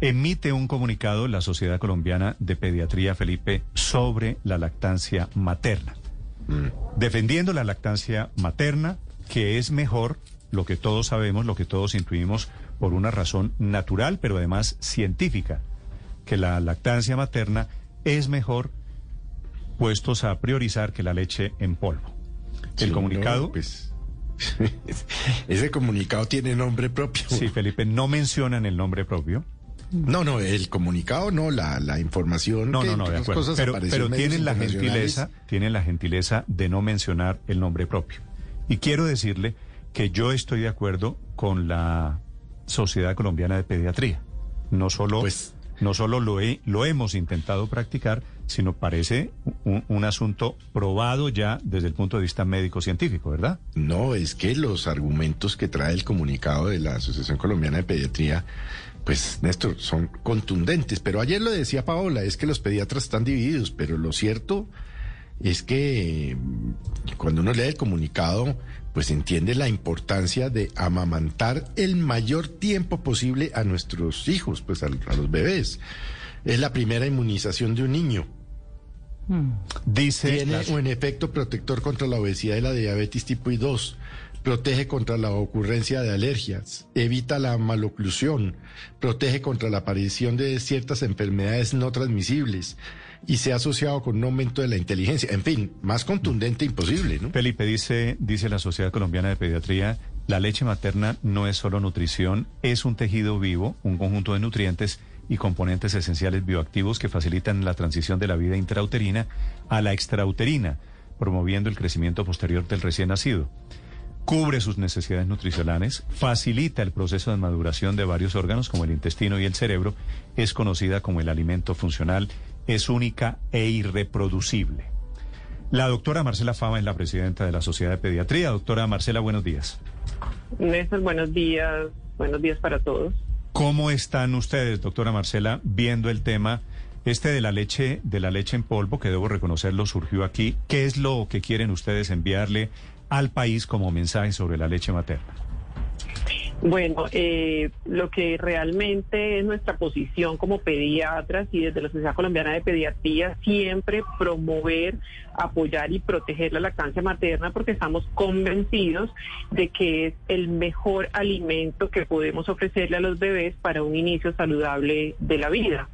emite un comunicado la Sociedad Colombiana de Pediatría, Felipe, sobre la lactancia materna. Defendiendo la lactancia materna, que es mejor, lo que todos sabemos, lo que todos intuimos, por una razón natural, pero además científica, que la lactancia materna es mejor puestos a priorizar que la leche en polvo. El Sí, comunicado... no, pues, ese comunicado tiene nombre propio. Sí, Felipe, no mencionan el nombre propio. No, no, el comunicado no, la, la información. No, que no, no, de acuerdo. cosas Pero, pero tienen la gentileza, tienen la gentileza de no mencionar el nombre propio. Y quiero decirle que yo estoy de acuerdo con la Sociedad Colombiana de Pediatría. No solo, Pues- no solo lo, he- lo hemos intentado practicar, sino parece un, un asunto probado ya desde el punto de vista médico-científico, ¿verdad? No, es que los argumentos que trae el comunicado de la Asociación Colombiana de Pediatría, pues, Néstor, son contundentes. Pero ayer lo decía Paola, es que los pediatras están divididos, pero lo cierto es que mm, cuando uno lee el comunicado, pues entiende la importancia de amamantar el mayor tiempo posible a nuestros hijos, pues a los bebés. Es la primera inmunización de un niño. Dice Tiene un efecto protector contra la obesidad y la diabetes tipo 2. Protege contra la ocurrencia de alergias, evita la maloclusión, protege contra la aparición de ciertas enfermedades no transmisibles y se ha asociado con un aumento de la inteligencia. En fin, más contundente imposible, ¿no? Felipe, dice, dice la Sociedad Colombiana de Pediatría, la leche materna no es solo nutrición, es un tejido vivo, un conjunto de nutrientes y componentes esenciales bioactivos que facilitan la transición de la vida intrauterina a la extrauterina, promoviendo el crecimiento posterior del recién nacido. Cubre sus necesidades nutricionales, facilita el proceso de maduración de varios órganos como el intestino y el cerebro, es conocida como el alimento funcional, es única e irreproducible. La doctora Marcela Fama es la presidenta de la Sociedad de Pediatría. Doctora Marcela, buenos días. Néstor, buenos días. Buenos días para todos. ¿Cómo están ustedes, doctora Marcela, viendo el tema este de la leche, de la leche en polvo, que debo reconocerlo, surgió aquí? ¿Qué es lo que quieren ustedes enviarle al país como mensaje sobre la leche materna? Bueno, eh, lo que realmente es nuestra posición como pediatras y desde la Sociedad Colombiana de Pediatría, siempre promover, apoyar y proteger la lactancia materna porque estamos convencidos de que es el mejor alimento que podemos ofrecerle a los bebés para un inicio saludable de la vida.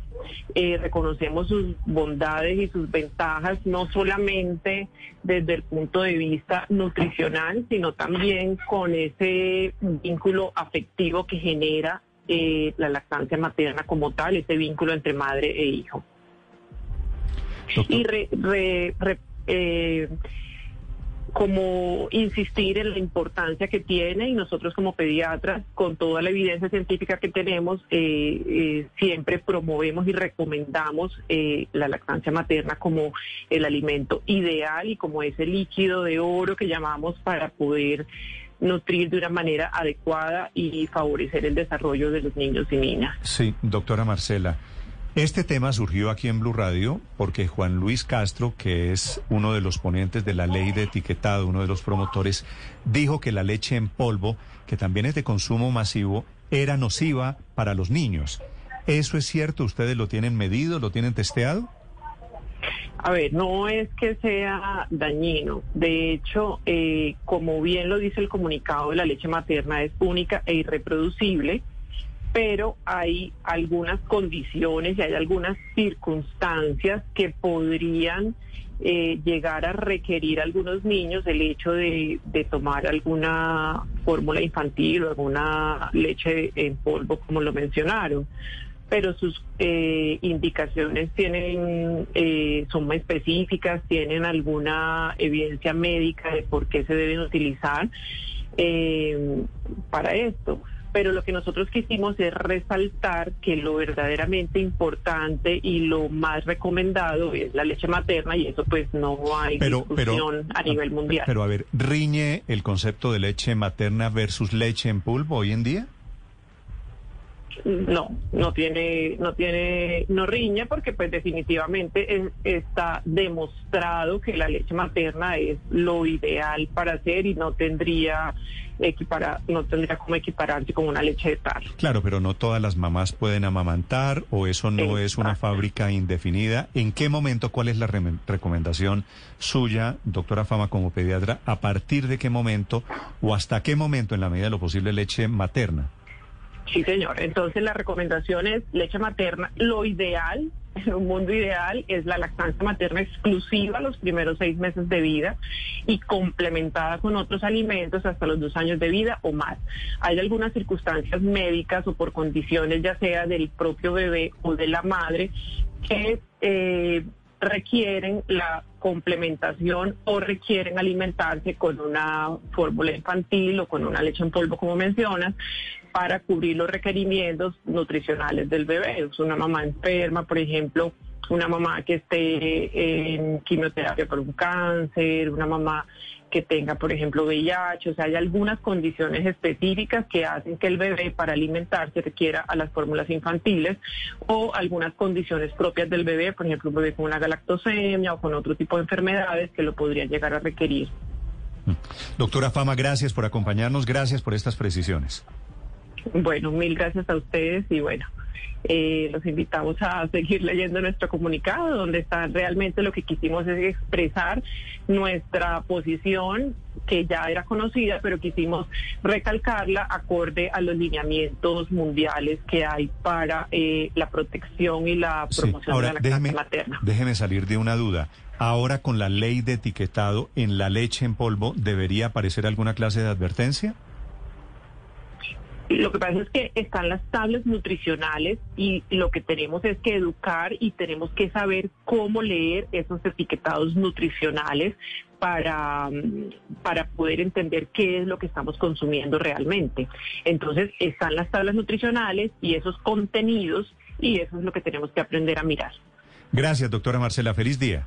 Eh, reconocemos sus bondades y sus ventajas, no solamente desde el punto de vista nutricional, sino también con ese vínculo afectivo que genera eh, la lactancia materna como tal, ese vínculo entre madre e hijo. Doctor- Y re- re- re- eh, como insistir en la importancia que tiene y nosotros como pediatras, con toda la evidencia científica que tenemos, eh, eh, siempre promovemos y recomendamos eh, la lactancia materna como el alimento ideal y como ese líquido de oro que llamamos para poder nutrir de una manera adecuada y favorecer el desarrollo de los niños y niñas. Sí, doctora Marcela. Este tema surgió aquí en Blue Radio porque Juan Luis Castro, que es uno de los ponentes de la ley de etiquetado, uno de los promotores, dijo que la leche en polvo, que también es de consumo masivo, era nociva para los niños. ¿Eso es cierto? ¿Ustedes lo tienen medido? ¿Lo tienen testeado? A ver, no es que sea dañino. De hecho, eh, como bien lo dice el comunicado, la leche materna es única e irreproducible, pero hay algunas condiciones y hay algunas circunstancias que podrían eh, llegar a requerir a algunos niños el hecho de, tomar alguna fórmula infantil o alguna leche en polvo, como lo mencionaron pero sus eh, indicaciones tienen eh, son muy específicas, tienen alguna evidencia médica de por qué se deben utilizar eh, para esto. Pero lo que nosotros quisimos es resaltar que lo verdaderamente importante y lo más recomendado es la leche materna y eso pues no hay Pero, pero, discusión a nivel mundial. Pero a ver, ¿riñe el concepto de leche materna versus leche en polvo hoy en día? No, no tiene, no tiene, no riña porque pues definitivamente está demostrado que la leche materna es lo ideal para hacer y no tendría equipara, no tendría como equipararse con una leche de tarro. Claro, pero no todas las mamás pueden amamantar o eso no es una fábrica indefinida. ¿En qué momento, cuál es la recomendación suya, doctora Fama, como pediatra, a partir de qué momento o hasta qué momento, en la medida de lo posible, leche materna? Sí, señor. Entonces la recomendación es leche materna. Lo ideal, en un mundo ideal, es la lactancia materna exclusiva los primeros seis meses de vida y complementada con otros alimentos hasta los dos años de vida o más. Hay algunas circunstancias médicas o por condiciones ya sea del propio bebé o de la madre que eh, requieren la complementación o requieren alimentarse con una fórmula infantil o con una leche en polvo, como mencionas, para cubrir los requerimientos nutricionales del bebé. Es una mamá enferma, por ejemplo, una mamá que esté en quimioterapia por un cáncer, una mamá que tenga, por ejemplo, VIH, o sea, hay algunas condiciones específicas que hacen que el bebé para alimentarse requiera a las fórmulas infantiles o algunas condiciones propias del bebé, por ejemplo, un bebé con una galactosemia o con otro tipo de enfermedades que lo podrían llegar a requerir. Doctora Fama, gracias por acompañarnos, gracias por estas precisiones. Bueno, mil gracias a ustedes y bueno, eh, los invitamos a seguir leyendo nuestro comunicado, donde está realmente lo que quisimos es expresar nuestra posición, que ya era conocida, pero quisimos recalcarla acorde a los lineamientos mundiales que hay para eh, la protección y la promoción de la lactancia materna. Déjeme salir de una duda. Ahora con la ley de etiquetado en la leche en polvo, ¿debería aparecer alguna clase de advertencia? Lo que pasa es que están las tablas nutricionales y lo que tenemos es que educar y tenemos que saber cómo leer esos etiquetados nutricionales para, para poder entender qué es lo que estamos consumiendo realmente. Entonces están las tablas nutricionales y esos contenidos y eso es lo que tenemos que aprender a mirar. Gracias, doctora Marcela. Feliz día.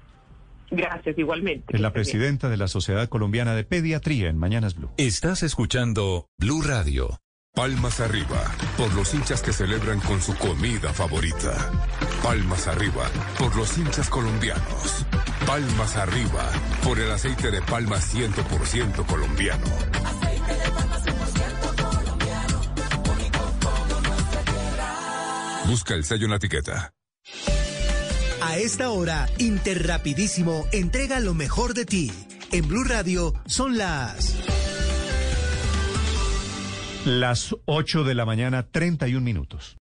Gracias, igualmente. Es la presidenta de la Sociedad Colombiana de Pediatría en Mañanas Blue. Estás escuchando Blue Radio. Palmas arriba, por los hinchas que celebran con su comida favorita. Palmas arriba, por los hinchas colombianos. Palmas arriba, por el aceite de palma 100% colombiano. Aceite de palma 100% colombiano. Busca el sello en la etiqueta. A esta hora, Interrapidísimo entrega lo mejor de ti. En Blue Radio son las... Las 8 de la mañana, 31 minutos.